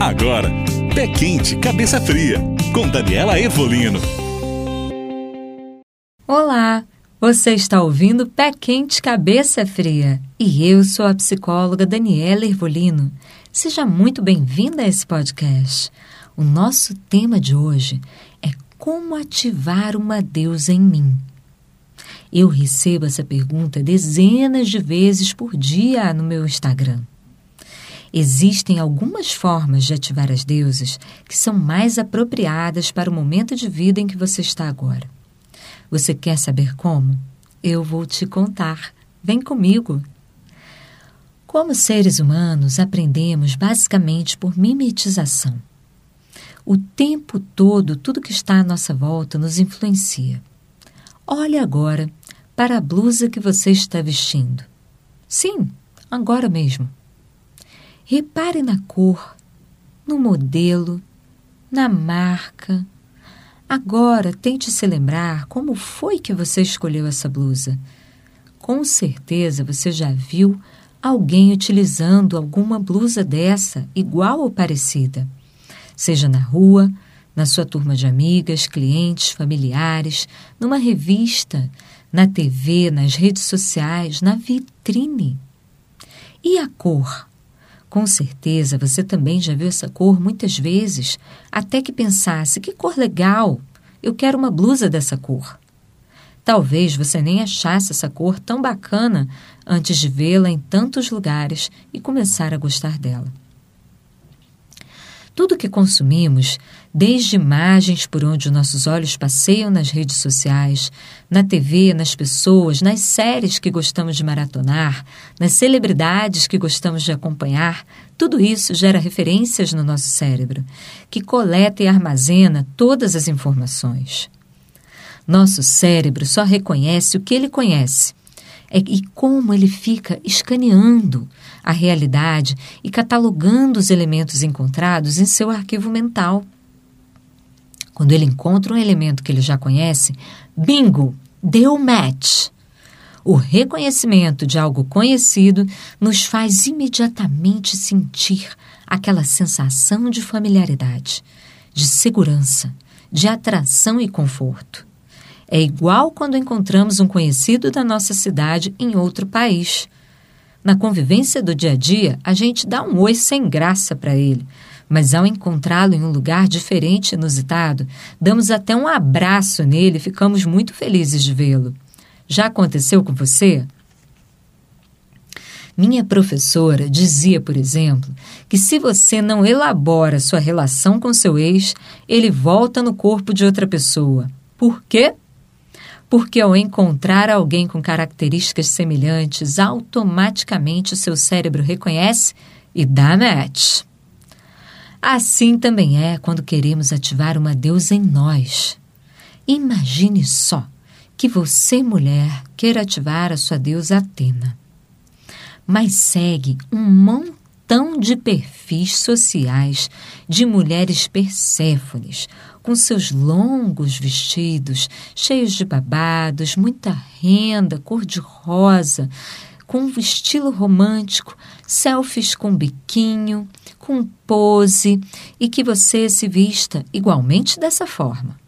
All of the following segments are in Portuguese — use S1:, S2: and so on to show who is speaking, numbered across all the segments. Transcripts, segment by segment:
S1: Agora, Pé Quente, Cabeça Fria, com Daniela Evolino.
S2: Olá, você está ouvindo Pé Quente, Cabeça Fria e eu sou a psicóloga Daniela Ervolino. Seja muito bem-vinda a esse podcast. O nosso tema de hoje é como ativar uma deusa em mim. Eu recebo essa pergunta dezenas de vezes por dia no meu Instagram. Existem algumas formas de ativar as deusas que são mais apropriadas para o momento de vida em que você está agora. Você quer saber como? Eu vou te contar. Vem comigo! Como seres humanos, aprendemos basicamente por mimetização. O tempo todo, tudo que está à nossa volta nos influencia. Olhe agora para a blusa que você está vestindo. Sim, agora mesmo. Repare na cor, no modelo, na marca. Agora tente se lembrar como foi que você escolheu essa blusa. Com certeza você já viu alguém utilizando alguma blusa dessa, igual ou parecida. Seja na rua, na sua turma de amigas, clientes, familiares, numa revista, na TV, nas redes sociais, na vitrine. E a cor? Com certeza você também já viu essa cor muitas vezes, até que pensasse: que cor legal! Eu quero uma blusa dessa cor. Talvez você nem achasse essa cor tão bacana antes de vê-la em tantos lugares e começar a gostar dela. Tudo que consumimos, desde imagens por onde nossos olhos passeiam nas redes sociais, na TV, nas pessoas, nas séries que gostamos de maratonar, nas celebridades que gostamos de acompanhar, tudo isso gera referências no nosso cérebro, que coleta e armazena todas as informações. Nosso cérebro só reconhece o que ele conhece e como ele fica escaneando a realidade e catalogando os elementos encontrados em seu arquivo mental. Quando ele encontra um elemento que ele já conhece, bingo, deu match. O reconhecimento de algo conhecido nos faz imediatamente sentir aquela sensação de familiaridade, de segurança, de atração e conforto. É igual quando encontramos um conhecido da nossa cidade em outro país. Na convivência do dia a dia, a gente dá um oi sem graça para ele, mas ao encontrá-lo em um lugar diferente e inusitado, damos até um abraço nele e ficamos muito felizes de vê-lo. Já aconteceu com você? Minha professora dizia, por exemplo, que se você não elabora sua relação com seu ex, ele volta no corpo de outra pessoa. Por quê? Porque ao encontrar alguém com características semelhantes, automaticamente o seu cérebro reconhece e dá match. Assim também é quando queremos ativar uma deusa em nós. Imagine só que você, mulher, queira ativar a sua deusa Atena, mas segue um montão de perfis sociais de mulheres perséfones, com seus longos vestidos, cheios de babados, muita renda, cor-de-rosa, com um estilo romântico, selfies com biquinho, com pose e que você se vista igualmente dessa forma.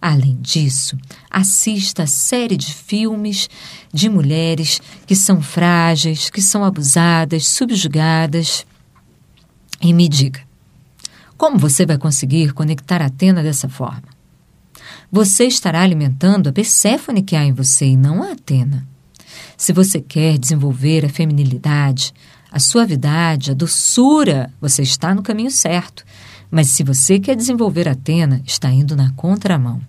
S2: Além disso, assista a série de filmes de mulheres que são frágeis, que são abusadas, subjugadas. E me diga, como você vai conseguir conectar Atena dessa forma? Você estará alimentando a Perséfone que há em você e não a Atena. Se você quer desenvolver a feminilidade, a suavidade, a doçura, você está no caminho certo. Mas se você quer desenvolver Atena, está indo na contramão.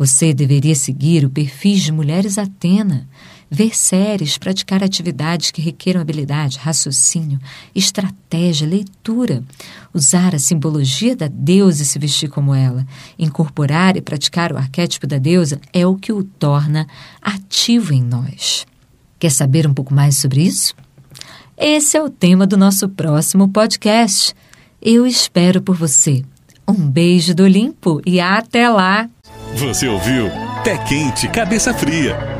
S2: Você deveria seguir o perfil de mulheres Atena, ver séries, praticar atividades que requeram habilidade, raciocínio, estratégia, leitura, usar a simbologia da deusa e se vestir como ela, incorporar e praticar o arquétipo da deusa é o que o torna ativo em nós. Quer saber um pouco mais sobre isso? Esse é o tema do nosso próximo podcast. Eu espero por você. Um beijo do Olimpo e até lá!
S1: Você ouviu Pé Quente, Cabeça Fria